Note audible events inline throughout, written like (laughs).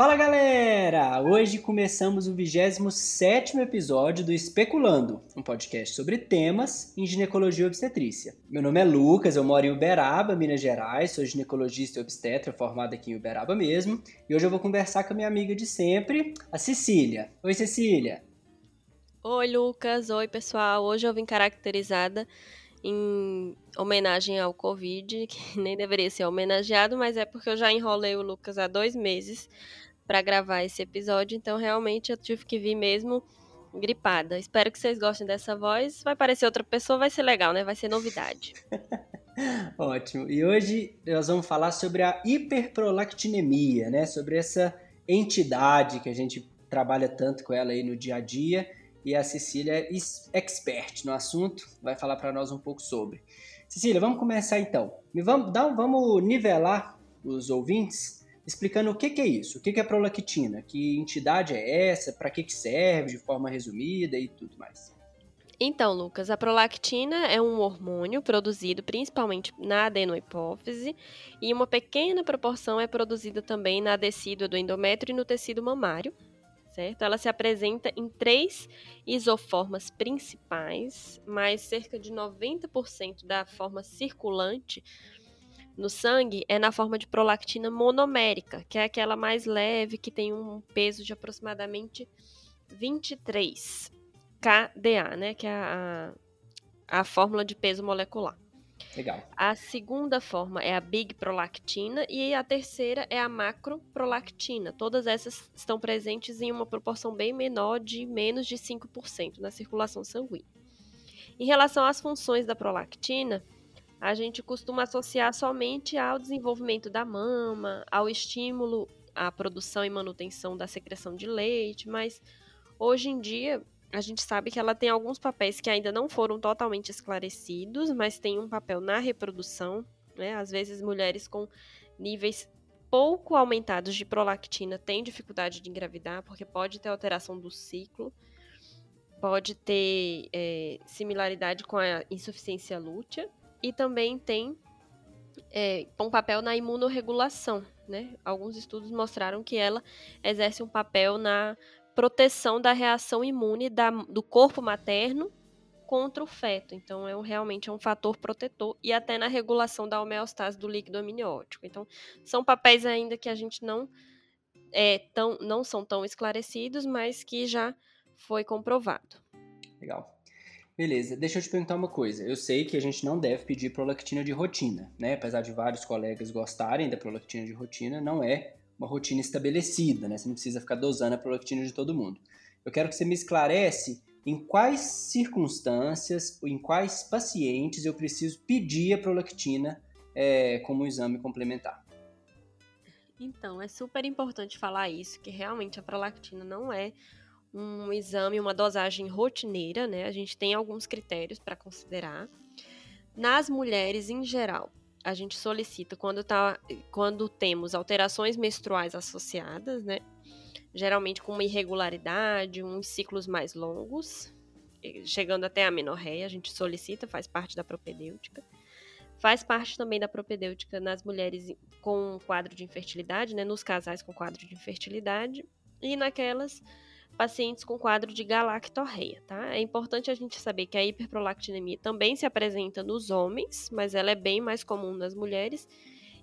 Fala galera! Hoje começamos o 27 episódio do Especulando, um podcast sobre temas em ginecologia e obstetrícia. Meu nome é Lucas, eu moro em Uberaba, Minas Gerais, sou ginecologista e obstetra formado aqui em Uberaba mesmo, e hoje eu vou conversar com a minha amiga de sempre, a Cecília. Oi, Cecília! Oi, Lucas! Oi, pessoal! Hoje eu vim caracterizada em homenagem ao Covid, (laughs) que nem deveria ser homenageado, mas é porque eu já enrolei o Lucas há dois meses para gravar esse episódio, então realmente eu tive que vir mesmo gripada. Espero que vocês gostem dessa voz. Vai parecer outra pessoa, vai ser legal, né? Vai ser novidade. (laughs) Ótimo. E hoje nós vamos falar sobre a hiperprolactinemia, né? Sobre essa entidade que a gente trabalha tanto com ela aí no dia a dia. E a Cecília é expert no assunto, vai falar para nós um pouco sobre. Cecília, vamos começar então. Vamos, vamos nivelar os ouvintes explicando o que, que é isso, o que, que é prolactina, que entidade é essa, para que, que serve de forma resumida e tudo mais. Então, Lucas, a prolactina é um hormônio produzido principalmente na adenohipófise e uma pequena proporção é produzida também na decídua do endométrio e no tecido mamário, certo? Ela se apresenta em três isoformas principais, mas cerca de 90% da forma circulante no sangue é na forma de prolactina monomérica, que é aquela mais leve, que tem um peso de aproximadamente 23 kDa, né? Que é a, a, fórmula de peso molecular. Legal. A segunda forma é a big prolactina e a terceira é a macroprolactina. Todas essas estão presentes em uma proporção bem menor de menos de 5% na circulação sanguínea. Em relação às funções da prolactina, a gente costuma associar somente ao desenvolvimento da mama, ao estímulo à produção e manutenção da secreção de leite, mas hoje em dia a gente sabe que ela tem alguns papéis que ainda não foram totalmente esclarecidos, mas tem um papel na reprodução, né? Às vezes mulheres com níveis pouco aumentados de prolactina têm dificuldade de engravidar, porque pode ter alteração do ciclo, pode ter é, similaridade com a insuficiência lútea, e também tem é, um papel na imunorregulação. Né? Alguns estudos mostraram que ela exerce um papel na proteção da reação imune da, do corpo materno contra o feto. Então, é um, realmente é um fator protetor e até na regulação da homeostase do líquido amniótico. Então, são papéis ainda que a gente não é tão, não são tão esclarecidos, mas que já foi comprovado. Legal. Beleza, deixa eu te perguntar uma coisa. Eu sei que a gente não deve pedir prolactina de rotina, né? Apesar de vários colegas gostarem da prolactina de rotina, não é uma rotina estabelecida, né? Você não precisa ficar dosando a prolactina de todo mundo. Eu quero que você me esclarece em quais circunstâncias, em quais pacientes eu preciso pedir a prolactina é, como um exame complementar. Então, é super importante falar isso, que realmente a prolactina não é um exame, uma dosagem rotineira, né? A gente tem alguns critérios para considerar. Nas mulheres em geral, a gente solicita quando, tá, quando temos alterações menstruais associadas, né? Geralmente com uma irregularidade, uns ciclos mais longos, chegando até a menorreia, a gente solicita, faz parte da propedêutica. Faz parte também da propedêutica nas mulheres com quadro de infertilidade, né? Nos casais com quadro de infertilidade. E naquelas pacientes com quadro de galactorreia, tá? É importante a gente saber que a hiperprolactinemia também se apresenta nos homens, mas ela é bem mais comum nas mulheres.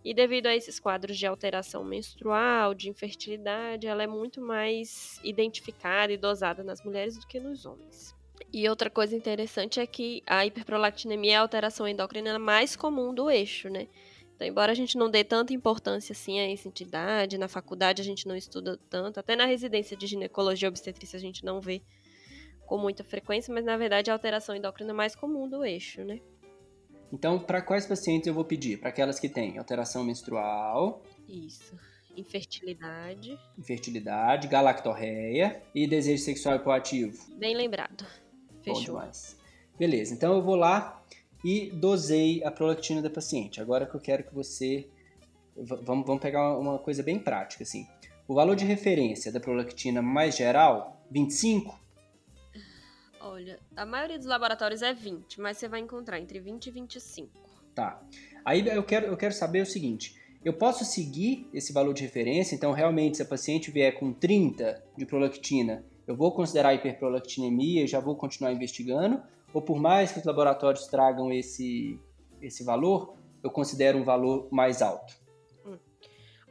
E devido a esses quadros de alteração menstrual, de infertilidade, ela é muito mais identificada e dosada nas mulheres do que nos homens. E outra coisa interessante é que a hiperprolactinemia é a alteração endócrina mais comum do eixo, né? Então, embora a gente não dê tanta importância assim a essa entidade, na faculdade a gente não estuda tanto, até na residência de ginecologia e obstetrícia a gente não vê com muita frequência, mas na verdade a alteração endócrina é mais comum do eixo, né? Então, para quais pacientes eu vou pedir? Para aquelas que têm alteração menstrual. Isso. Infertilidade. Infertilidade, galactorreia e desejo sexual hipoativo. Bem lembrado. Fechou. Bom demais. Beleza, então eu vou lá e dosei a prolactina da paciente. Agora que eu quero que você. Vamos, vamos pegar uma coisa bem prática, assim. O valor de referência da prolactina mais geral, 25? Olha, a maioria dos laboratórios é 20, mas você vai encontrar entre 20 e 25. Tá. Aí eu quero, eu quero saber o seguinte: Eu posso seguir esse valor de referência, então realmente se a paciente vier com 30 de prolactina, eu vou considerar hiperprolactinemia e já vou continuar investigando, ou por mais que os laboratórios tragam esse, esse valor, eu considero um valor mais alto? Hum.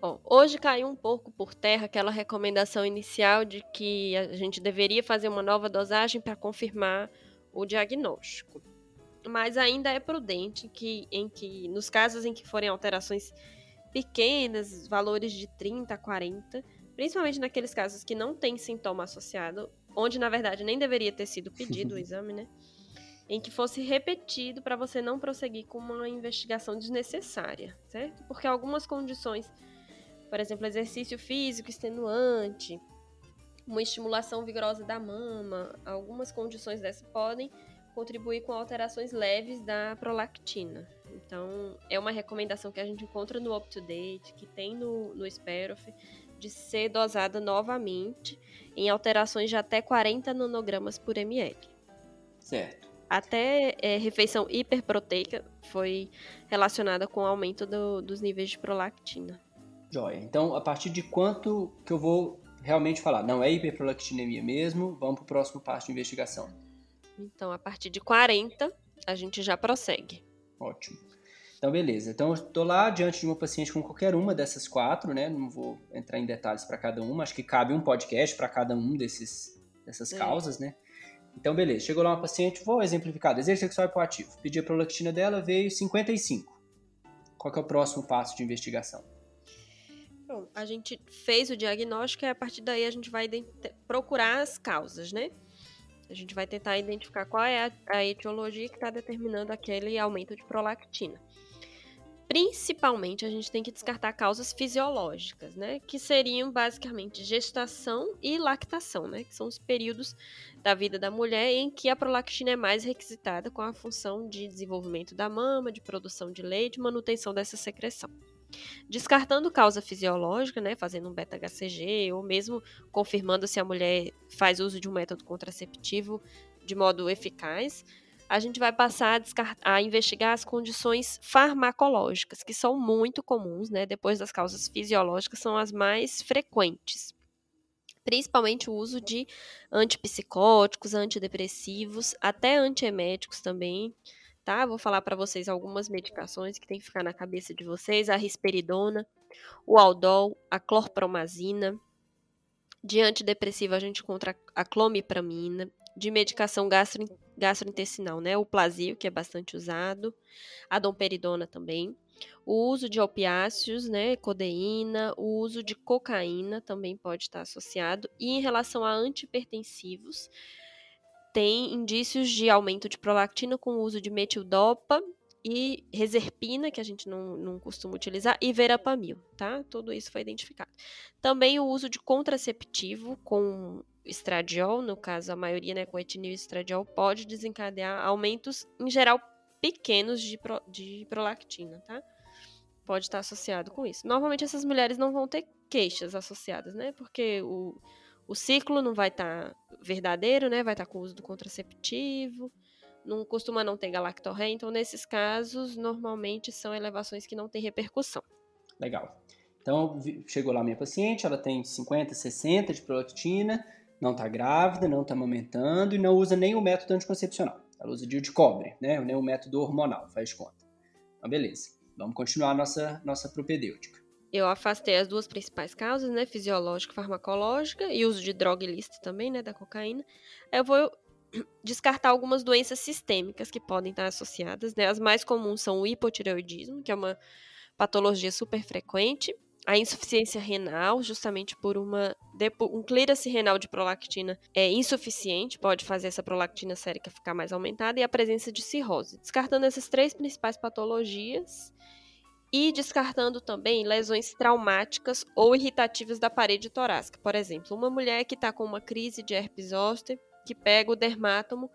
Bom, hoje caiu um pouco por terra aquela recomendação inicial de que a gente deveria fazer uma nova dosagem para confirmar o diagnóstico. Mas ainda é prudente que, em que, nos casos em que forem alterações pequenas, valores de 30 a 40, principalmente naqueles casos que não tem sintoma associado, onde na verdade nem deveria ter sido pedido o (laughs) exame, né? Em que fosse repetido para você não prosseguir com uma investigação desnecessária, certo? Porque algumas condições, por exemplo, exercício físico extenuante, uma estimulação vigorosa da mama, algumas condições dessas podem contribuir com alterações leves da prolactina. Então, é uma recomendação que a gente encontra no UpToDate, que tem no, no Sperof, de ser dosada novamente em alterações de até 40 nanogramas por ml. Certo. Até é, refeição hiperproteica foi relacionada com o aumento do, dos níveis de prolactina. Joia. Então, a partir de quanto que eu vou realmente falar? Não é hiperprolactinemia mesmo, vamos para o próximo passo de investigação. Então, a partir de 40, a gente já prossegue. Ótimo. Então, beleza. Então, eu estou lá diante de uma paciente com qualquer uma dessas quatro, né? Não vou entrar em detalhes para cada uma. Acho que cabe um podcast para cada um desses, dessas é. causas, né? Então, beleza. Chegou lá uma paciente, vou exemplificar. Desejo sexual hipoativo. Pedi a prolactina dela, veio 55. Qual é o próximo passo de investigação? Bom, a gente fez o diagnóstico e a partir daí a gente vai procurar as causas, né? A gente vai tentar identificar qual é a etiologia que está determinando aquele aumento de prolactina. Principalmente, a gente tem que descartar causas fisiológicas, né? Que seriam basicamente gestação e lactação, né? Que são os períodos da vida da mulher em que a prolactina é mais requisitada com a função de desenvolvimento da mama, de produção de leite, manutenção dessa secreção. Descartando causa fisiológica, né, fazendo um beta-HCG, ou mesmo confirmando se a mulher faz uso de um método contraceptivo de modo eficaz, a gente vai passar a, a, investigar as condições farmacológicas, que são muito comuns, né? Depois das causas fisiológicas, são as mais frequentes. Principalmente o uso de antipsicóticos, antidepressivos, até antieméticos também, tá? Vou falar para vocês algumas medicações que tem que ficar na cabeça de vocês: a risperidona, o aldol, a clorpromazina. De antidepressivo, a gente encontra a clomipramina. De medicação gastrointestinal, gastrointestinal, né? O plasio, que é bastante usado, a domperidona também. O uso de opiáceos, né? Codeína, o uso de cocaína também pode estar associado. E em relação a antipertensivos, tem indícios de aumento de prolactina com o uso de metildopa e reserpina, que a gente não, não costuma utilizar, e verapamil, tá? Tudo isso foi identificado. Também o uso de contraceptivo com estradiol, no caso a maioria né, com etinil estradiol, pode desencadear aumentos, em geral, pequenos de, pro, de prolactina, tá? Pode estar associado com isso. Normalmente essas mulheres não vão ter queixas associadas, né? Porque o, o ciclo não vai estar verdadeiro, né? Vai estar com o uso do contraceptivo, não costuma não ter galactorré, então nesses casos, normalmente são elevações que não têm repercussão. Legal. Então, chegou lá minha paciente, ela tem 50, 60 de prolactina, não está grávida, não está amamentando e não usa nem o método anticoncepcional. Ela usa DIU de cobre, né? nem o método hormonal, faz conta. Então, beleza. Vamos continuar nossa, nossa propedêutica. Eu afastei as duas principais causas, né? Fisiológica e farmacológica, e uso de droga ilícita também, né? Da cocaína. Eu vou (clears throat) descartar algumas doenças sistêmicas que podem estar associadas, né? As mais comuns são o hipotireoidismo, que é uma patologia super frequente, a insuficiência renal, justamente por uma um clearance renal de prolactina é insuficiente, pode fazer essa prolactina sérica ficar mais aumentada, e a presença de cirrose. Descartando essas três principais patologias e descartando também lesões traumáticas ou irritativas da parede torácica. Por exemplo, uma mulher que está com uma crise de herpes zoster, que pega o dermátomo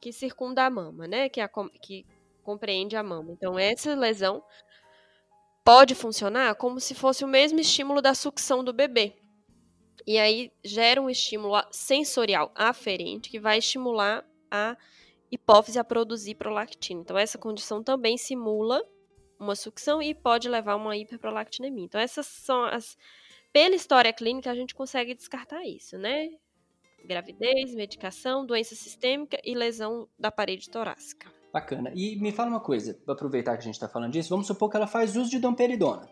que circunda a mama, né, que, a, que compreende a mama. Então, essa lesão pode funcionar como se fosse o mesmo estímulo da sucção do bebê. E aí gera um estímulo sensorial aferente que vai estimular a hipófise a produzir prolactina. Então essa condição também simula uma sucção e pode levar a uma hiperprolactinemia. Então, essas são as. Pela história clínica, a gente consegue descartar isso, né? Gravidez, medicação, doença sistêmica e lesão da parede torácica. Bacana. E me fala uma coisa, aproveitar que a gente está falando disso, vamos supor que ela faz uso de domperidona.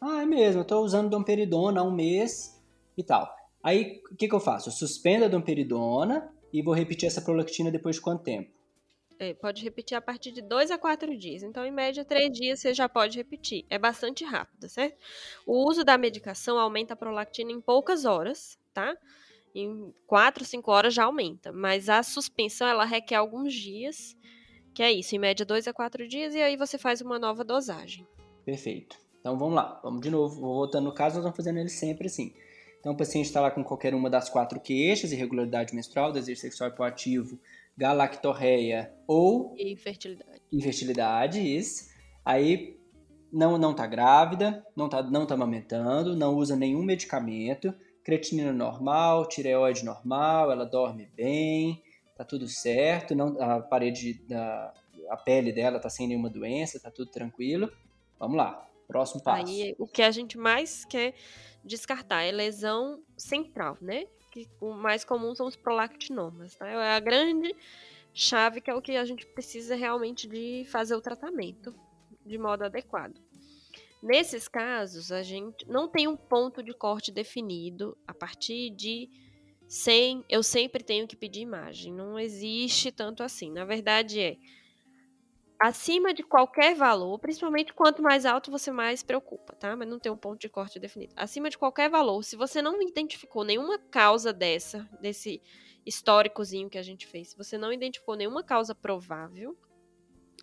Ah, é mesmo, eu estou usando domperidona há um mês e tal. Aí, o que, que eu faço? Eu suspendo a domperidona e vou repetir essa prolactina depois de quanto tempo? É, pode repetir a partir de 2 a 4 dias. Então, em média, 3 dias você já pode repetir. É bastante rápido, certo? O uso da medicação aumenta a prolactina em poucas horas, tá? Em 4, 5 horas já aumenta. Mas a suspensão, ela requer alguns dias, que é isso, em média 2 a 4 dias, e aí você faz uma nova dosagem. Perfeito. Então, vamos lá. Vamos de novo. Voltando no caso, nós vamos fazendo ele sempre assim. Então, o paciente está lá com qualquer uma das quatro queixas, irregularidade menstrual, desejo sexual hipoativo, galactorreia ou infertilidade. Infertilidade, isso. Aí não não tá grávida, não tá não tá amamentando, não usa nenhum medicamento, creatinina normal, tireoide normal, ela dorme bem, tá tudo certo, não a parede da a pele dela tá sem nenhuma doença, tá tudo tranquilo. Vamos lá. Próximo passo. Aí, o que a gente mais quer descartar é lesão central, né? que o mais comum são os prolactinomas, tá? É a grande chave que é o que a gente precisa realmente de fazer o tratamento de modo adequado. Nesses casos, a gente não tem um ponto de corte definido a partir de 100, eu sempre tenho que pedir imagem. Não existe tanto assim. Na verdade, é acima de qualquer valor, principalmente quanto mais alto você mais preocupa, tá? Mas não tem um ponto de corte definido. Acima de qualquer valor, se você não identificou nenhuma causa dessa, desse históricozinho que a gente fez, se você não identificou nenhuma causa provável,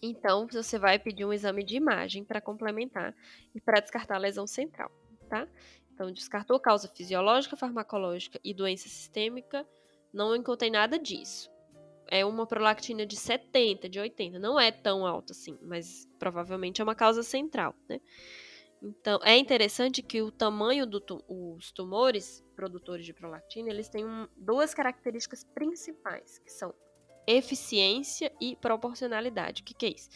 então você vai pedir um exame de imagem para complementar e para descartar a lesão central, tá? Então descartou causa fisiológica, farmacológica e doença sistêmica, não encontrei nada disso é uma prolactina de 70, de 80. Não é tão alta assim, mas provavelmente é uma causa central, né? Então, é interessante que o tamanho dos tu, tumores produtores de prolactina, eles têm um, duas características principais, que são eficiência e proporcionalidade. O que, que é isso?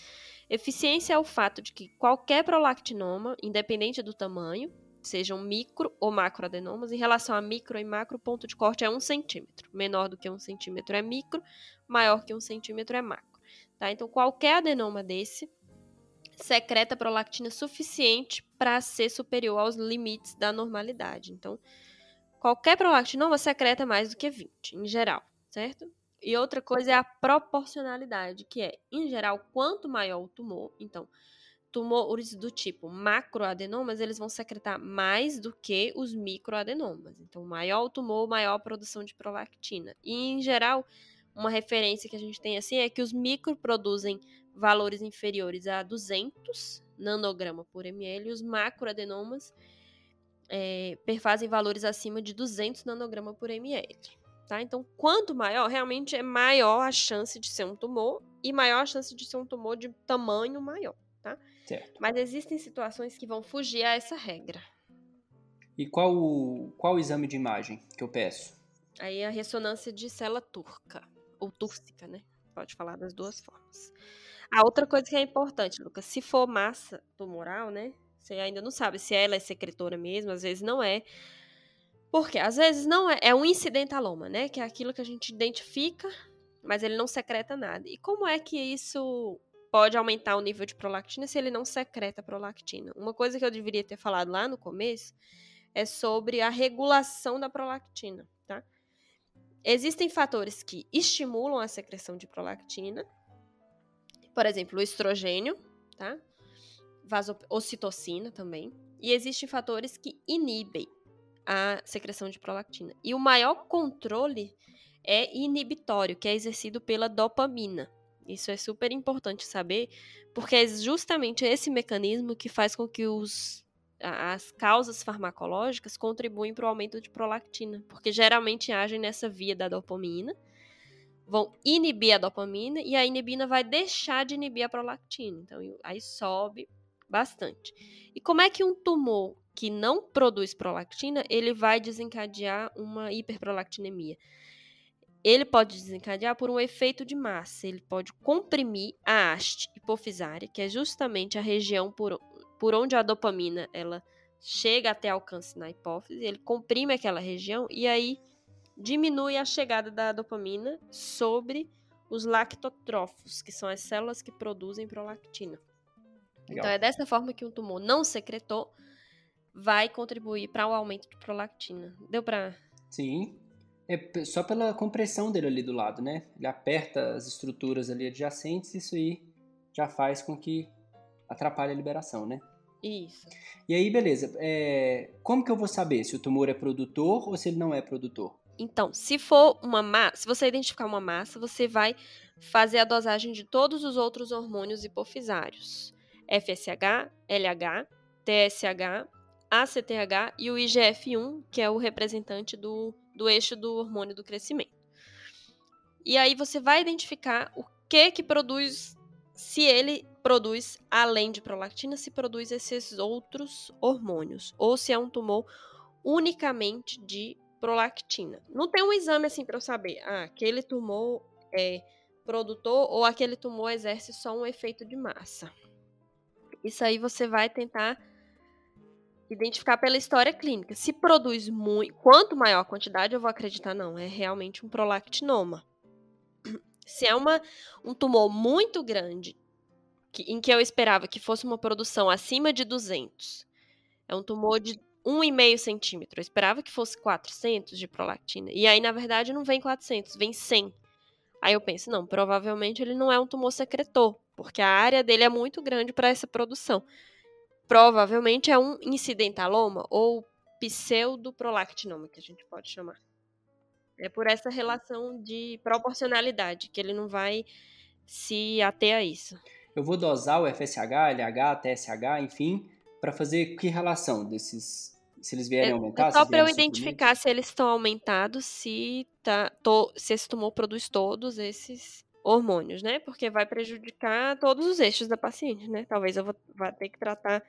Eficiência é o fato de que qualquer prolactinoma, independente do tamanho, sejam micro ou macroadenomas. Em relação a micro e macro, o ponto de corte é um centímetro. Menor do que um centímetro é micro, maior que um centímetro é macro. Tá? Então, qualquer adenoma desse secreta prolactina suficiente para ser superior aos limites da normalidade. Então, qualquer prolactinoma secreta mais do que 20, em geral, certo? E outra coisa é a proporcionalidade, que é, em geral, quanto maior o tumor, então, tumores do tipo macroadenomas, eles vão secretar mais do que os microadenomas. Então, maior o tumor, maior a produção de prolactina. E, em geral, uma referência que a gente tem assim é que os micro produzem valores inferiores a 200 nanograma por ml e os macroadenomas é, perfazem valores acima de 200 nanograma por ml. Tá? Então, quanto maior, realmente é maior a chance de ser um tumor e maior a chance de ser um tumor de tamanho maior. Certo. Mas existem situações que vão fugir a essa regra. E qual o, qual o exame de imagem que eu peço? Aí a ressonância de célula turca, ou túrcica, né? Pode falar das duas formas. A outra coisa que é importante, Lucas, se for massa tumoral, né? Você ainda não sabe se ela é secretora mesmo, às vezes não é. Porque às vezes não é, é um incidentaloma, né? Que é aquilo que a gente identifica, mas ele não secreta nada. E como é que isso pode aumentar o nível de prolactina se ele não secreta prolactina. Uma coisa que eu deveria ter falado lá no começo é sobre a regulação da prolactina, tá? Existem fatores que estimulam a secreção de prolactina, por exemplo, o estrogênio, tá? Vasocitocina também. E existem fatores que inibem a secreção de prolactina. E o maior controle é inibitório, que é exercido pela dopamina. Isso é super importante saber, porque é justamente esse mecanismo que faz com que os, as causas farmacológicas contribuem para o aumento de prolactina, porque geralmente agem nessa via da dopamina, vão inibir a dopamina e a inibina vai deixar de inibir a prolactina. Então aí sobe bastante. E como é que um tumor que não produz prolactina, ele vai desencadear uma hiperprolactinemia? Ele pode desencadear por um efeito de massa. Ele pode comprimir a haste hipofisária, que é justamente a região por, por onde a dopamina ela chega até alcance na hipófise. Ele comprime aquela região e aí diminui a chegada da dopamina sobre os lactotrófos, que são as células que produzem prolactina. Legal. Então é dessa forma que um tumor não secretor vai contribuir para o aumento de prolactina. Deu para? Sim. É só pela compressão dele ali do lado, né? Ele aperta as estruturas ali adjacentes, isso aí já faz com que atrapalhe a liberação, né? Isso. E aí, beleza. É... Como que eu vou saber se o tumor é produtor ou se ele não é produtor? Então, se for uma massa, se você identificar uma massa, você vai fazer a dosagem de todos os outros hormônios hipofisários: FSH, LH, TSH, ACTH e o IGF-1, que é o representante do do eixo do hormônio do crescimento. E aí você vai identificar o que que produz, se ele produz, além de prolactina, se produz esses outros hormônios, ou se é um tumor unicamente de prolactina. Não tem um exame assim para eu saber, ah, aquele tumor é produtor ou aquele tumor exerce só um efeito de massa. Isso aí você vai tentar identificar pela história clínica. Se produz muito, quanto maior a quantidade, eu vou acreditar, não, é realmente um prolactinoma. Se é uma, um tumor muito grande, que, em que eu esperava que fosse uma produção acima de 200, é um tumor de 1,5 centímetro, eu esperava que fosse 400 de prolactina, e aí, na verdade, não vem 400, vem 100. Aí eu penso, não, provavelmente ele não é um tumor secretor, porque a área dele é muito grande para essa produção provavelmente é um incidentaloma ou pseudoprolactinoma, que a gente pode chamar. É por essa relação de proporcionalidade que ele não vai se ater a isso. Eu vou dosar o FSH, LH, TSH, enfim, para fazer que relação desses, se eles vierem é, aumentar? É só para eu identificar se eles estão aumentados, se, tá, tô, se esse tumor produz todos esses hormônios, né? Porque vai prejudicar todos os eixos da paciente, né? Talvez eu vou, vá ter que tratar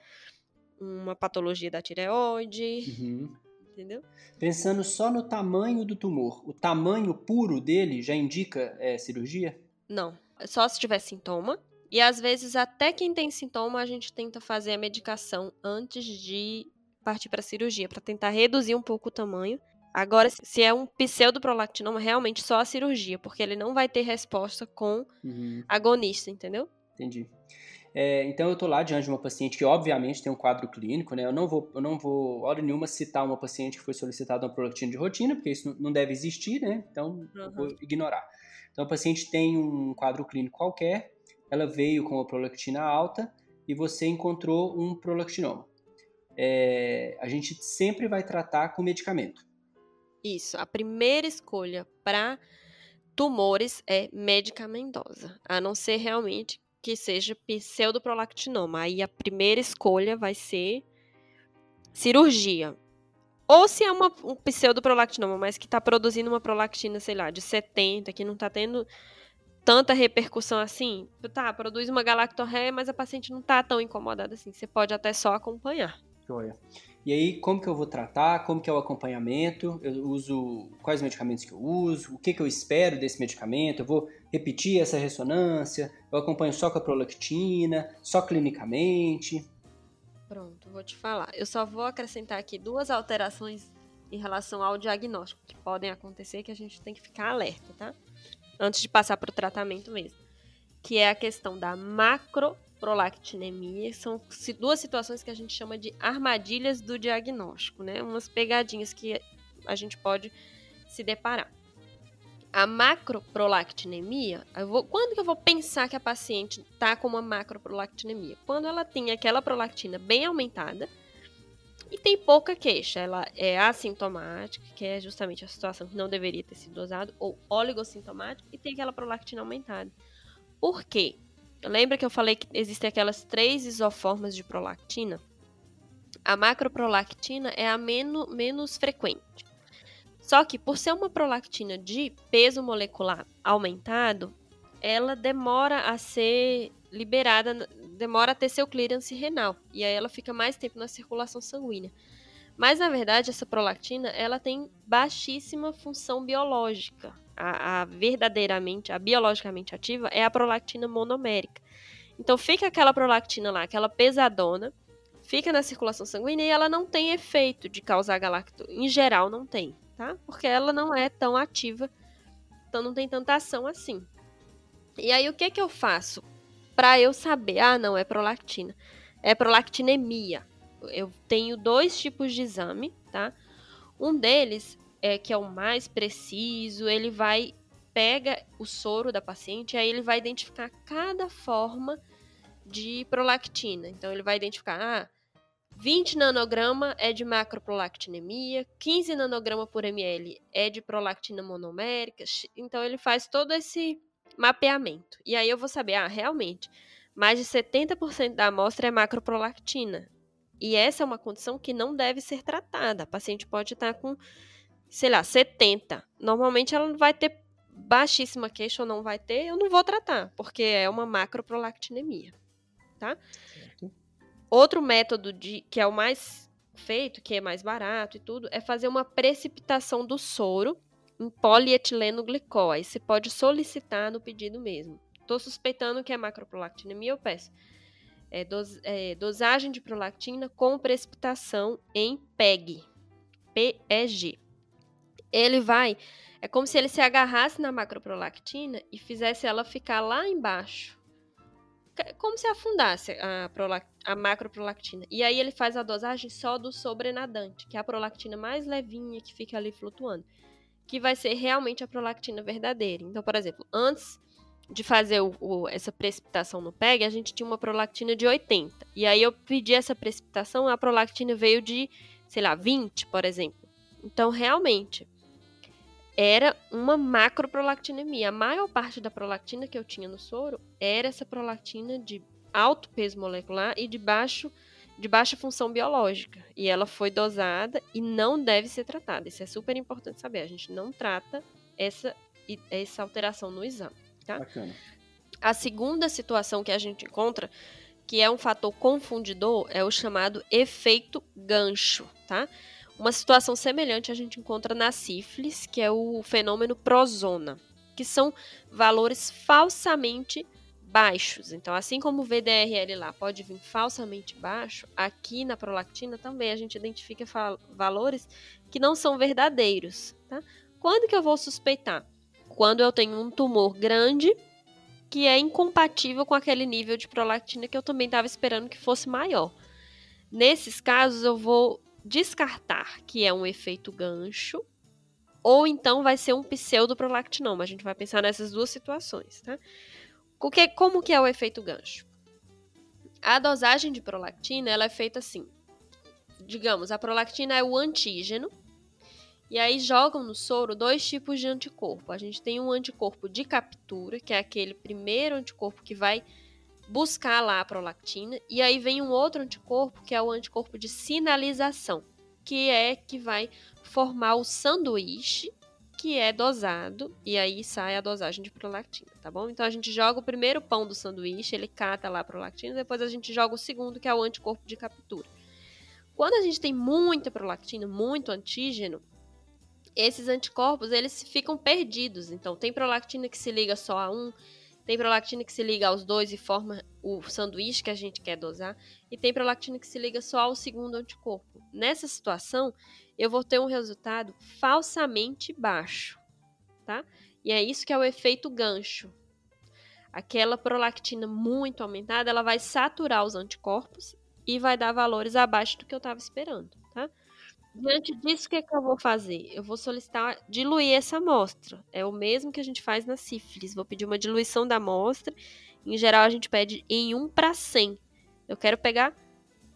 uma patologia da tireoide, uhum. entendeu? Pensando só no tamanho do tumor, o tamanho puro dele já indica é, cirurgia? Não, só se tiver sintoma. E às vezes até quem tem sintoma a gente tenta fazer a medicação antes de partir para cirurgia, para tentar reduzir um pouco o tamanho Agora, se é um pseudoprolactinoma, realmente só a cirurgia, porque ele não vai ter resposta com uhum. agonista, entendeu? Entendi. É, então eu estou lá diante de uma paciente que obviamente tem um quadro clínico, né? Eu não vou, eu não vou, hora nenhuma, citar uma paciente que foi solicitada uma prolactina de rotina, porque isso não deve existir, né? Então uhum. eu vou ignorar. Então a paciente tem um quadro clínico qualquer, ela veio com uma prolactina alta e você encontrou um prolactinoma. É, a gente sempre vai tratar com medicamento. Isso, a primeira escolha para tumores é medicamentosa, a não ser realmente que seja pseudoprolactinoma. Aí a primeira escolha vai ser cirurgia. Ou se é uma, um pseudoprolactinoma, mas que está produzindo uma prolactina, sei lá, de 70, que não está tendo tanta repercussão assim, tá, produz uma galactorreia, mas a paciente não está tão incomodada assim. Você pode até só acompanhar. Joia. E aí, como que eu vou tratar? Como que é o acompanhamento? Eu uso quais medicamentos que eu uso? O que que eu espero desse medicamento? Eu vou repetir essa ressonância? Eu acompanho só com a prolactina? Só clinicamente? Pronto, vou te falar. Eu só vou acrescentar aqui duas alterações em relação ao diagnóstico que podem acontecer que a gente tem que ficar alerta, tá? Antes de passar para o tratamento mesmo. Que é a questão da macro prolactinemia são duas situações que a gente chama de armadilhas do diagnóstico, né? Umas pegadinhas que a gente pode se deparar. A macroprolactinemia, vou, quando que eu vou pensar que a paciente está com uma macroprolactinemia? Quando ela tem aquela prolactina bem aumentada e tem pouca queixa. Ela é assintomática, que é justamente a situação que não deveria ter sido dosado, ou oligossintomática e tem aquela prolactina aumentada. Por quê? Lembra que eu falei que existem aquelas três isoformas de prolactina? A macroprolactina é a menos, menos frequente. Só que por ser uma prolactina de peso molecular aumentado, ela demora a ser liberada, demora a ter seu clearance renal. E aí ela fica mais tempo na circulação sanguínea. Mas na verdade, essa prolactina, ela tem baixíssima função biológica. A, a, verdadeiramente, a biologicamente ativa é a prolactina monomérica. Então fica aquela prolactina lá, aquela pesadona, fica na circulação sanguínea e ela não tem efeito de causar galactose. Em geral, não tem, tá? Porque ela não é tão ativa, então não tem tanta ação assim. E aí, o que que eu faço para eu saber? Ah, não, é prolactina. É prolactinemia. Eu tenho dois tipos de exame, tá? Um deles é que é o mais preciso, ele vai pega o soro da paciente, aí ele vai identificar cada forma de prolactina. Então ele vai identificar, ah, 20 nanograma é de macroprolactinemia, 15 nanograma por ml é de prolactina monomérica. Então ele faz todo esse mapeamento. E aí eu vou saber, ah, realmente, mais de 70% da amostra é macroprolactina. E essa é uma condição que não deve ser tratada. A paciente pode estar com, sei lá, 70. Normalmente ela não vai ter baixíssima queixa ou não vai ter, eu não vou tratar, porque é uma macroprolactinemia, tá? Certo. Outro método de, que é o mais feito, que é mais barato e tudo, é fazer uma precipitação do soro em polietileno glicol. Aí você pode solicitar no pedido mesmo. Estou suspeitando que é macroprolactinemia, eu peço. É, dos, é, dosagem de prolactina com precipitação em PEG. PEG. Ele vai. É como se ele se agarrasse na macroprolactina e fizesse ela ficar lá embaixo como se afundasse a, a macroprolactina. E aí ele faz a dosagem só do sobrenadante, que é a prolactina mais levinha que fica ali flutuando, que vai ser realmente a prolactina verdadeira. Então, por exemplo, antes de fazer o, o, essa precipitação no PEG, a gente tinha uma prolactina de 80. E aí eu pedi essa precipitação, a prolactina veio de, sei lá, 20, por exemplo. Então, realmente, era uma macroprolactinemia. A maior parte da prolactina que eu tinha no soro era essa prolactina de alto peso molecular e de, baixo, de baixa função biológica. E ela foi dosada e não deve ser tratada. Isso é super importante saber. A gente não trata essa, essa alteração no exame. Tá? Bacana. A segunda situação que a gente encontra, que é um fator confundidor, é o chamado efeito gancho, tá? Uma situação semelhante a gente encontra na sífilis, que é o fenômeno prozona, que são valores falsamente baixos. Então, assim como o VDRL lá pode vir falsamente baixo, aqui na prolactina também a gente identifica valores que não são verdadeiros. Tá? Quando que eu vou suspeitar? Quando eu tenho um tumor grande que é incompatível com aquele nível de prolactina que eu também estava esperando que fosse maior. Nesses casos, eu vou descartar que é um efeito gancho, ou então vai ser um pseudoprolactinoma. A gente vai pensar nessas duas situações, tá? Porque, como que é o efeito gancho? A dosagem de prolactina ela é feita assim. Digamos, a prolactina é o antígeno, e aí jogam no soro dois tipos de anticorpo. A gente tem um anticorpo de captura, que é aquele primeiro anticorpo que vai buscar lá a prolactina, e aí vem um outro anticorpo, que é o anticorpo de sinalização, que é que vai formar o sanduíche, que é dosado, e aí sai a dosagem de prolactina, tá bom? Então a gente joga o primeiro pão do sanduíche, ele cata lá a prolactina, depois a gente joga o segundo, que é o anticorpo de captura. Quando a gente tem muita prolactina, muito antígeno, esses anticorpos eles ficam perdidos. Então tem prolactina que se liga só a um, tem prolactina que se liga aos dois e forma o sanduíche que a gente quer dosar. E tem prolactina que se liga só ao segundo anticorpo. Nessa situação, eu vou ter um resultado falsamente baixo, tá? E é isso que é o efeito gancho. Aquela prolactina muito aumentada, ela vai saturar os anticorpos e vai dar valores abaixo do que eu estava esperando, tá? Diante disso, o que, é que eu vou fazer? Eu vou solicitar diluir essa amostra. É o mesmo que a gente faz na sífilis. Vou pedir uma diluição da amostra. Em geral, a gente pede em 1 para 100. Eu quero pegar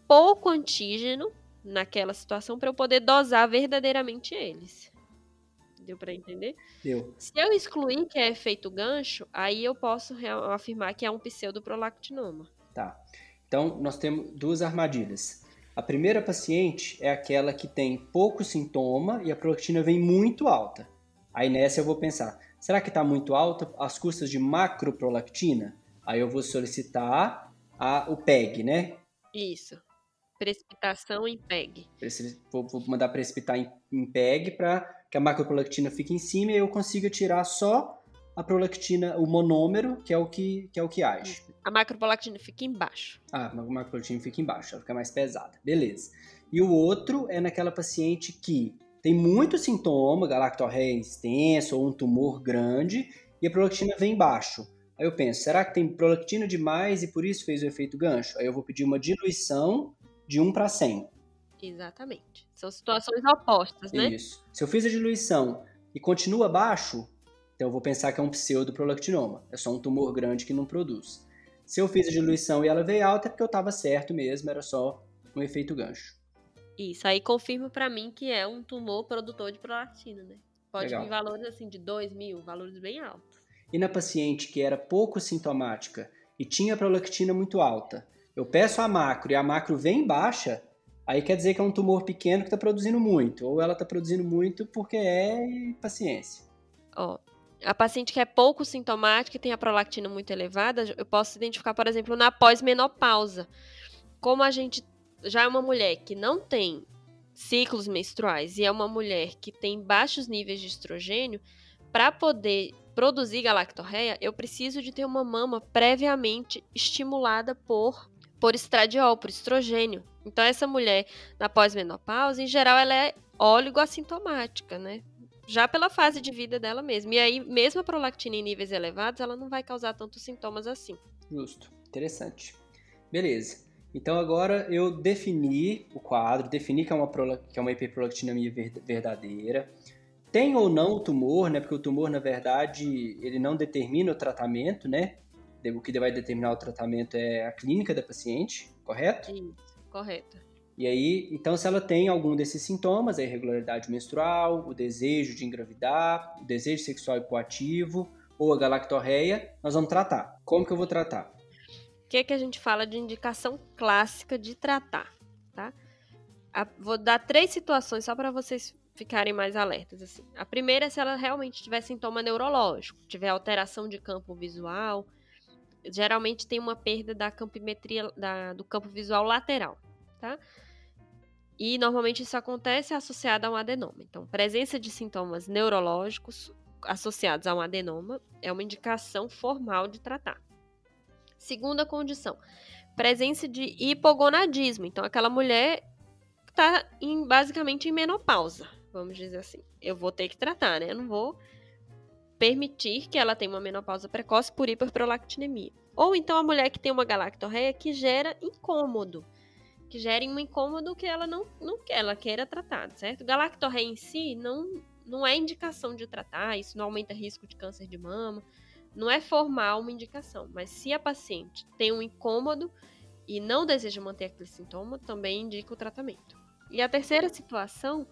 pouco antígeno naquela situação para eu poder dosar verdadeiramente eles. Deu para entender? Deu. Se eu excluir que é efeito gancho, aí eu posso afirmar que é um pseudoprolactinoma. Tá. Então, nós temos duas armadilhas. A primeira paciente é aquela que tem pouco sintoma e a prolactina vem muito alta. Aí nessa eu vou pensar, será que está muito alta as custas de macroprolactina? Aí eu vou solicitar a, o PEG, né? Isso. Precipitação em PEG. Vou, vou mandar precipitar em, em PEG para que a macroprolactina fica em cima e eu consiga tirar só a prolactina, o monômero, que é o que, que, é o que age. A macroprolactina fica embaixo. Ah, a macroprolactina fica embaixo, ela fica mais pesada. Beleza. E o outro é naquela paciente que tem muito sintoma, galactorreia extensa ou um tumor grande, e a prolactina vem embaixo. Aí eu penso, será que tem prolactina demais e por isso fez o efeito gancho? Aí eu vou pedir uma diluição de 1 para 100. Exatamente. São situações opostas, né? Isso. Se eu fiz a diluição e continua baixo, então eu vou pensar que é um pseudoprolactinoma. É só um tumor grande que não produz. Se eu fiz a diluição e ela veio alta, é porque eu estava certo mesmo, era só um efeito gancho. Isso, aí confirma para mim que é um tumor produtor de prolactina, né? Pode Legal. vir valores assim de 2 mil, valores bem altos. E na paciente que era pouco sintomática e tinha prolactina muito alta, eu peço a macro e a macro vem baixa, aí quer dizer que é um tumor pequeno que está produzindo muito, ou ela está produzindo muito porque é paciência. Ó, a paciente que é pouco sintomática e tem a prolactina muito elevada, eu posso identificar, por exemplo, na pós-menopausa. Como a gente já é uma mulher que não tem ciclos menstruais e é uma mulher que tem baixos níveis de estrogênio, para poder produzir galactorreia, eu preciso de ter uma mama previamente estimulada por por estradiol, por estrogênio. Então essa mulher na pós-menopausa, em geral, ela é assintomática, né? Já pela fase de vida dela mesma. E aí, mesmo a prolactina em níveis elevados, ela não vai causar tantos sintomas assim. Justo. Interessante. Beleza. Então agora eu defini o quadro, defini que é uma, que é uma hiperprolactinemia verdadeira. Tem ou não o tumor, né? Porque o tumor, na verdade, ele não determina o tratamento, né? O que vai determinar o tratamento é a clínica da paciente, correto? Isso, correto. E aí, então, se ela tem algum desses sintomas, a irregularidade menstrual, o desejo de engravidar, o desejo sexual hipoativo ou a galactorreia, nós vamos tratar. Como que eu vou tratar? que, é que a gente fala de indicação clássica de tratar, tá? A, vou dar três situações só para vocês ficarem mais alertas. Assim. A primeira é se ela realmente tiver sintoma neurológico, tiver alteração de campo visual, geralmente tem uma perda da campimetria da, do campo visual lateral, tá? E normalmente isso acontece associado a um adenoma. Então, presença de sintomas neurológicos associados a um adenoma é uma indicação formal de tratar. Segunda condição, presença de hipogonadismo. Então, aquela mulher está em, basicamente em menopausa, vamos dizer assim. Eu vou ter que tratar, né? Eu não vou permitir que ela tenha uma menopausa precoce por hiperprolactinemia. Ou então a mulher que tem uma galactorreia que gera incômodo, que gera um incômodo que ela não, não quer, ela queira tratar, certo? Galactorreia em si não, não é indicação de tratar, isso não aumenta risco de câncer de mama, não é formal uma indicação, mas se a paciente tem um incômodo e não deseja manter aquele sintoma, também indica o tratamento. E a terceira situação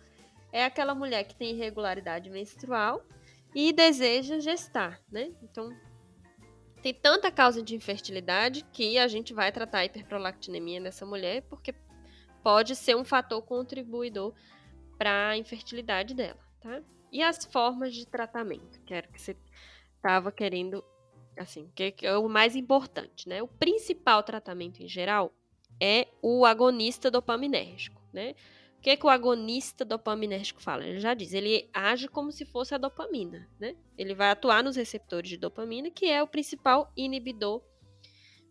é aquela mulher que tem irregularidade menstrual e deseja gestar, né? Então, tem tanta causa de infertilidade que a gente vai tratar a hiperprolactinemia nessa mulher, porque pode ser um fator contribuidor para a infertilidade dela, tá? E as formas de tratamento? Quero que você estava querendo, assim, que, é o mais importante, né? O principal tratamento em geral é o agonista dopaminérgico, né? O que, que o agonista dopaminérgico fala? Ele já diz, ele age como se fosse a dopamina, né? Ele vai atuar nos receptores de dopamina, que é o principal inibidor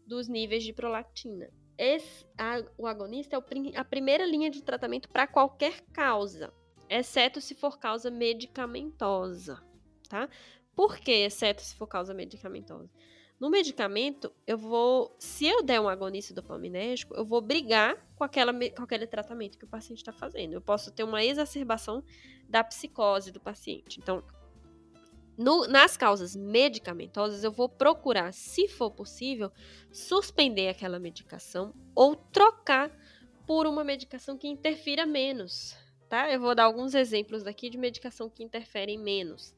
dos níveis de prolactina. Esse, a, o agonista é o, a primeira linha de tratamento para qualquer causa, exceto se for causa medicamentosa, tá? Por que, exceto se for causa medicamentosa? No medicamento, eu vou, se eu der um agonista dopaminérgico, eu vou brigar com, aquela, com aquele tratamento que o paciente está fazendo. Eu posso ter uma exacerbação da psicose do paciente. Então, no, nas causas medicamentosas, eu vou procurar, se for possível, suspender aquela medicação ou trocar por uma medicação que interfira menos, tá? Eu vou dar alguns exemplos aqui de medicação que interferem menos.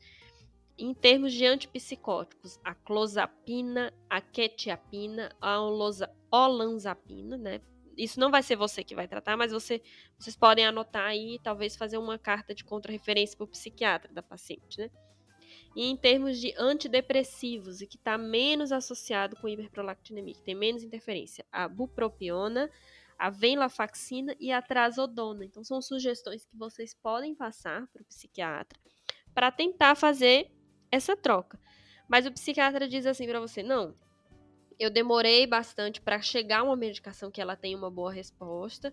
Em termos de antipsicóticos, a clozapina, a quetiapina, a olanzapina, né? Isso não vai ser você que vai tratar, mas você, vocês podem anotar aí e talvez fazer uma carta de contrarreferência para o psiquiatra da paciente, né? E em termos de antidepressivos, e que está menos associado com hiperprolactinemia, que tem menos interferência, a bupropiona, a venlafaxina e a trazodona. Então, são sugestões que vocês podem passar para o psiquiatra para tentar fazer essa troca. Mas o psiquiatra diz assim para você: não, eu demorei bastante para chegar a uma medicação que ela tem uma boa resposta.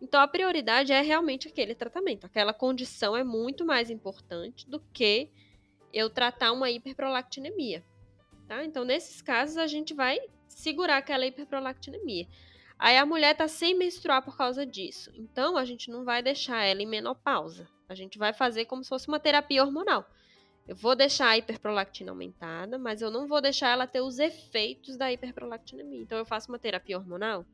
Então a prioridade é realmente aquele tratamento. Aquela condição é muito mais importante do que eu tratar uma hiperprolactinemia. Tá? Então, nesses casos, a gente vai segurar aquela hiperprolactinemia. Aí a mulher tá sem menstruar por causa disso. Então, a gente não vai deixar ela em menopausa. A gente vai fazer como se fosse uma terapia hormonal. Eu vou deixar a hiperprolactina aumentada, mas eu não vou deixar ela ter os efeitos da hiperprolactinemia. Então, eu faço uma terapia hormonal.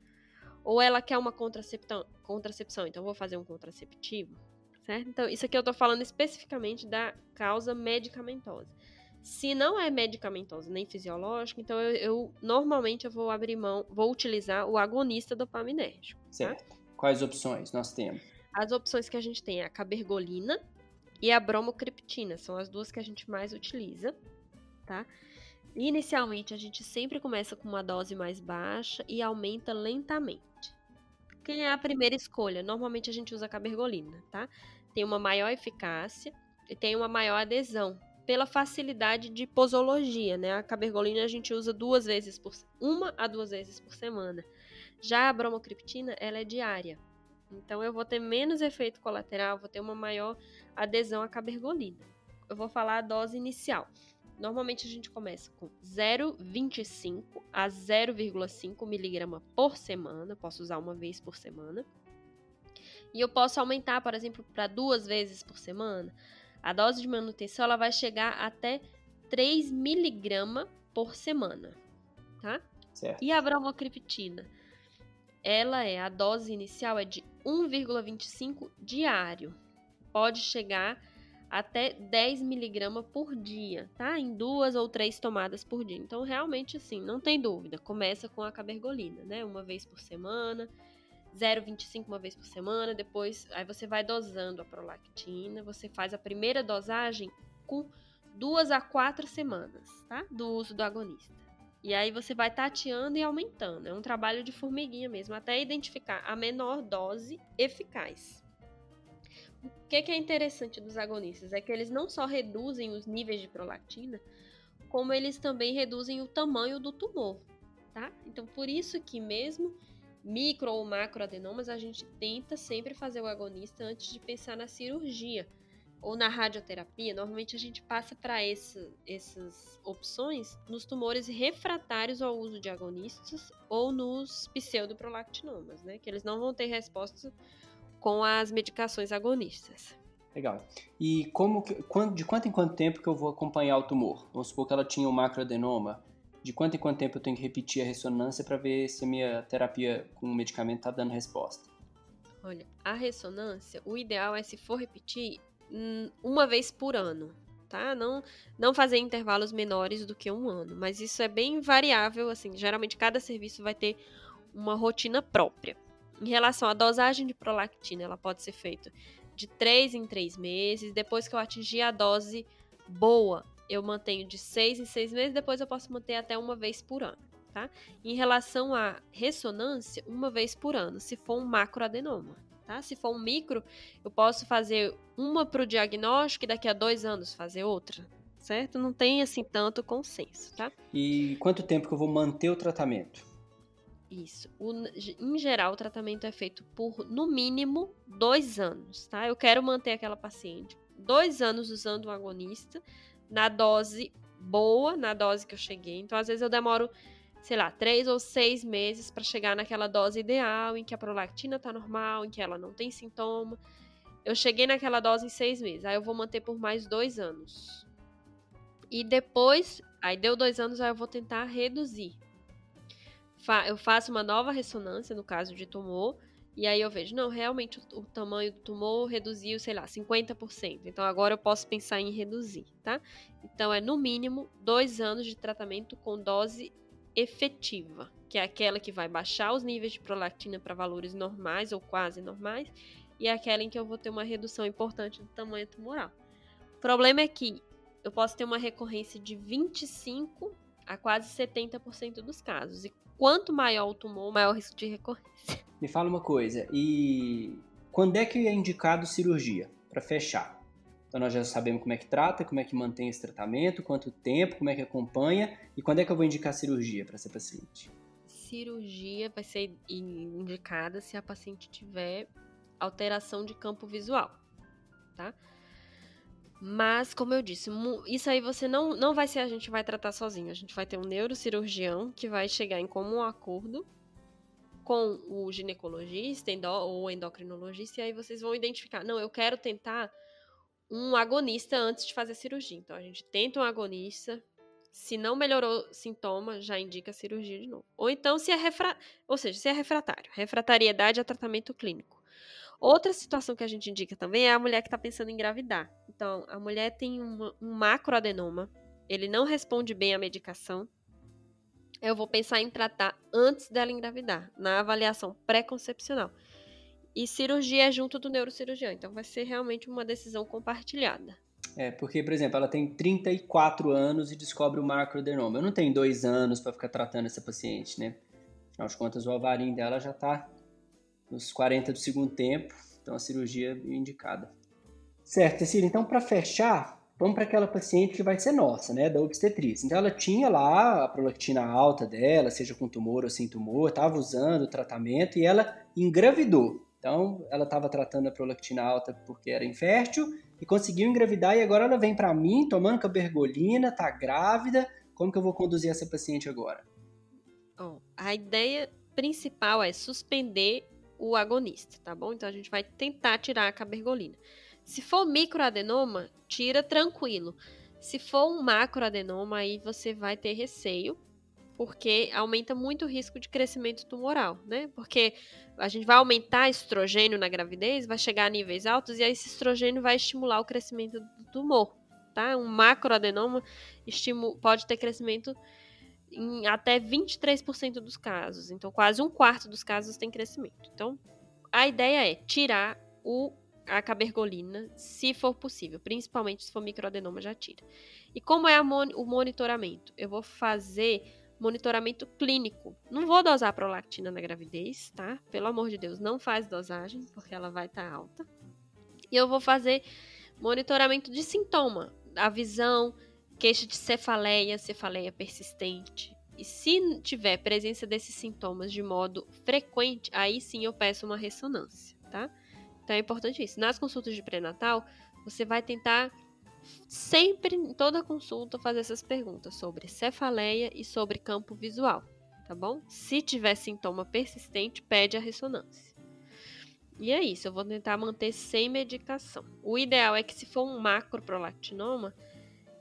Ou ela quer uma contracepção, contracepção então eu vou fazer um contraceptivo, certo? Então, isso aqui eu tô falando especificamente da causa medicamentosa. Se não é medicamentosa nem fisiológica, então eu, eu, normalmente eu vou abrir mão, vou utilizar o agonista dopaminérgico. Tá? Certo. Tá? Quais opções nós temos? As opções que a gente tem é a cabergolina e a bromocriptina, são as duas que a gente mais utiliza, tá? Inicialmente a gente sempre começa com uma dose mais baixa e aumenta lentamente. Quem é a primeira escolha? Normalmente a gente usa a cabergolina, tá? Tem uma maior eficácia e tem uma maior adesão pela facilidade de posologia, né? A cabergolina a gente usa duas vezes por uma a duas vezes por semana. Já a bromocriptina, ela é diária. Então eu vou ter menos efeito colateral, vou ter uma maior adesão à cabergolina. Eu vou falar a dose inicial. Normalmente a gente começa com 0,25 a 0,5 miligrama por semana. Posso usar uma vez por semana. E eu posso aumentar, por exemplo, para duas vezes por semana. A dose de manutenção ela vai chegar até 3 miligramas por semana, tá? Certo. E a bromocriptina? Ela é, a dose inicial é de 1,25 diário. Pode chegar até 10 miligramas por dia, tá? Em duas ou três tomadas por dia. Então, realmente, assim, não tem dúvida. Começa com a cabergolina, né? Uma vez por semana 0,25 uma vez por semana, depois aí você vai dosando a prolactina, você faz a primeira dosagem com duas a quatro semanas, tá? Do uso do agonista. E aí você vai tateando e aumentando. É um trabalho de formiguinha mesmo, até identificar a menor dose eficaz. O que, que é interessante dos agonistas é que eles não só reduzem os níveis de prolactina, como eles também reduzem o tamanho do tumor, tá? Então por isso que mesmo micro ou macroadenomas, a gente tenta sempre fazer o agonista antes de pensar na cirurgia ou na radioterapia. Normalmente a gente passa para essas opções nos tumores refratários ao uso de agonistas ou nos pseudoprolactinomas, né? Que eles não vão ter resposta com as medicações agonistas. Legal. E como que, de quanto em quanto tempo que eu vou acompanhar o tumor? Vamos supor que ela tinha um macroadenoma de quanto em quanto tempo eu tenho que repetir a ressonância para ver se a minha terapia com o medicamento está dando resposta? Olha, a ressonância, o ideal é se for repetir uma vez por ano, tá? Não, não fazer intervalos menores do que um ano, mas isso é bem variável, assim, geralmente cada serviço vai ter uma rotina própria. Em relação à dosagem de prolactina, ela pode ser feita de 3 em 3 meses, depois que eu atingir a dose boa, eu mantenho de seis em seis meses, depois eu posso manter até uma vez por ano, tá? Em relação à ressonância, uma vez por ano, se for um macroadenoma, tá? Se for um micro, eu posso fazer uma para o diagnóstico e daqui a dois anos fazer outra, certo? Não tem assim tanto consenso, tá? E quanto tempo que eu vou manter o tratamento? Isso. O, em geral, o tratamento é feito por, no mínimo, dois anos, tá? Eu quero manter aquela paciente dois anos usando um agonista na dose boa, na dose que eu cheguei. Então, às vezes, eu demoro, sei lá, três ou seis meses para chegar naquela dose ideal, em que a prolactina tá normal, em que ela não tem sintoma. Eu cheguei naquela dose em seis meses, aí eu vou manter por mais dois anos. E depois, aí deu dois anos, aí eu vou tentar reduzir. eu faço uma nova ressonância, no caso de tumor, e aí eu vejo, não, realmente o, o, tamanho do tumor reduziu, sei lá, 50%. Então agora eu posso pensar em reduzir, tá? Então é no mínimo dois anos de tratamento com dose efetiva, que é aquela que vai baixar os níveis de prolactina para valores normais ou quase normais, e é aquela em que eu vou ter uma redução importante do tamanho tumoral. O problema é que eu posso ter uma recorrência de 25 a quase 70% dos casos. E quanto maior o tumor, maior o risco de recorrência. Me fala uma coisa, e quando é que é indicado cirurgia para fechar? Então nós já sabemos como é que trata, como é que mantém esse tratamento, quanto tempo, como é que acompanha e quando é que eu vou indicar cirurgia para essa paciente? Cirurgia vai ser indicada se a paciente tiver alteração de campo visual, tá? Mas, como eu disse, isso aí você não, não vai ser a gente vai tratar sozinho. A gente vai ter um neurocirurgião que vai chegar em comum acordo com o ginecologista ou endocrinologista, e aí vocês vão identificar, não, eu quero tentar um agonista antes de fazer cirurgia. Então a gente tenta um agonista, se não melhorou sintoma, já indica cirurgia de novo. Ou então se é refra... ou seja, se é refratário, refratariedade a tratamento clínico. Outra situação que a gente indica também é a mulher que está pensando em engravidar. Então, a mulher tem um macroadenoma, ele não responde bem à medicação, eu vou pensar em tratar antes dela engravidar, na avaliação pré-concepcional. E cirurgia junto do neurocirurgião, então vai ser realmente uma decisão compartilhada. É, porque, por exemplo, ela tem 34 anos e descobre o macroadenoma. Eu não tenho dois anos para ficar tratando essa paciente, né? Afinal de contas, o ovarinho dela já está nos 40 do segundo tempo, então a cirurgia é indicada. Certo, Cecília, então para fechar, vamos para aquela paciente que vai ser nossa, né, da obstetriz. Então ela tinha lá a prolactina alta dela, seja com tumor ou sem tumor, estava usando o tratamento e ela engravidou. Então ela estava tratando a prolactina alta porque era infértil e conseguiu engravidar e agora ela vem para mim tomando cabergolina, tá grávida. Como que eu vou conduzir essa paciente agora? A ideia principal é suspender o agonista, tá bom? Então a gente vai tentar tirar a cabergolina. Se for microadenoma, tira tranquilo. Se for um macroadenoma, aí você vai ter receio, porque aumenta muito o risco de crescimento tumoral, né? Porque a gente vai aumentar estrogênio na gravidez, vai chegar a níveis altos e aí esse estrogênio vai estimular o crescimento do tumor, tá? Um macroadenoma pode ter crescimento em até 23% dos casos. Então, quase um quarto dos casos tem crescimento. Então, a ideia é tirar o a cabergolina, se for possível, principalmente se for microadenoma, já tira. E como é mon o monitoramento? Eu vou fazer monitoramento clínico. Não vou dosar prolactina na gravidez, tá? Pelo amor de Deus, não faz dosagem, porque ela vai estar tá alta. E eu vou fazer monitoramento de sintoma, a visão, queixa de cefaleia, cefaleia persistente. E se tiver presença desses sintomas de modo frequente, aí sim eu peço uma ressonância, tá? Então é importante isso. Nas consultas de pré-natal, você vai tentar sempre, em toda consulta, fazer essas perguntas sobre cefaleia e sobre campo visual, tá bom? Se tiver sintoma persistente, pede a ressonância. E é isso, eu vou tentar manter sem medicação. O ideal é que se for um macroprolactinoma,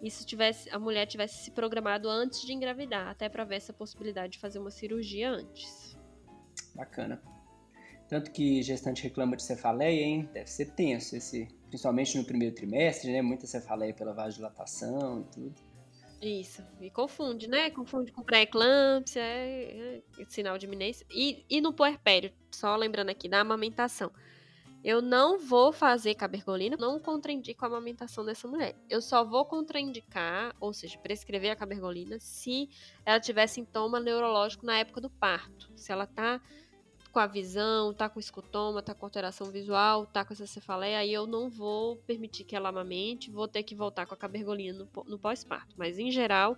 isso tivesse, a mulher tivesse se programado antes de engravidar, até para ver essa possibilidade de fazer uma cirurgia antes. Bacana. Tanto que gestante reclama de cefaleia, hein? Deve ser tenso, esse, principalmente no primeiro trimestre, né? Muita cefaleia pela vasodilatação e tudo. Isso, e confunde, né? Confunde com pré-eclâmpsia, é, é, sinal de iminência. E, e no puerpério, só lembrando aqui, da amamentação. Eu não vou fazer cabergolina, não contraindico a amamentação dessa mulher. Eu só vou contraindicar, ou seja, prescrever a cabergolina, se ela tiver sintoma neurológico na época do parto. Se ela tá com a visão, tá com escutoma, tá com alteração visual, tá com essa cefaleia, aí eu não vou permitir que ela amamente, vou ter que voltar com a cabergolina no, no pós-parto. Mas, em geral,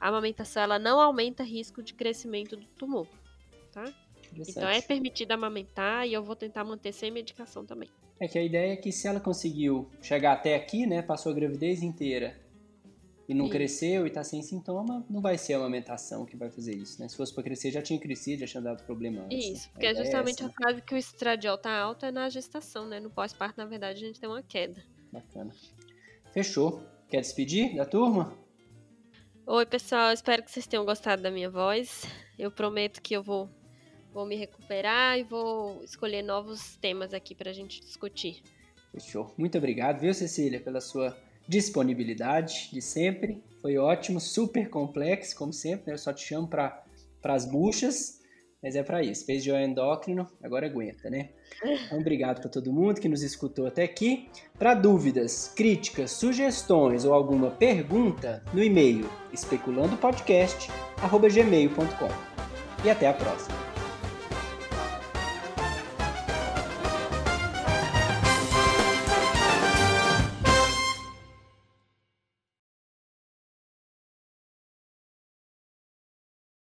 a amamentação ela não aumenta risco de crescimento do tumor, tá? Então é permitido amamentar e eu vou tentar manter sem medicação também. É que a ideia é que se ela conseguiu chegar até aqui, né, passou a gravidez inteira e não isso. cresceu e está sem sintoma, não vai ser a amamentação que vai fazer isso, né? Se fosse para crescer, já tinha crescido, já tinha dado problema antes. Isso, né? porque é justamente é a fase que o estradiol tá alto é na gestação, né? No pós-parto, na verdade, a gente tem uma queda. Bacana. Fechou. Quer despedir da turma? Oi, pessoal. Espero que vocês tenham gostado da minha voz. Eu prometo que eu vou, vou me recuperar e vou escolher novos temas aqui para a gente discutir. Fechou. Muito obrigado, viu, Cecília, pela sua disponibilidade de sempre. Foi ótimo, super complexo, como sempre. Né? Eu só te chamo para as buchas, mas é para isso. Fez de endócrino, agora aguenta, né? Então, obrigado para todo mundo que nos escutou até aqui. Para dúvidas, críticas, sugestões ou alguma pergunta, no e-mail especulandopodcast.gmail.com. E até a próxima.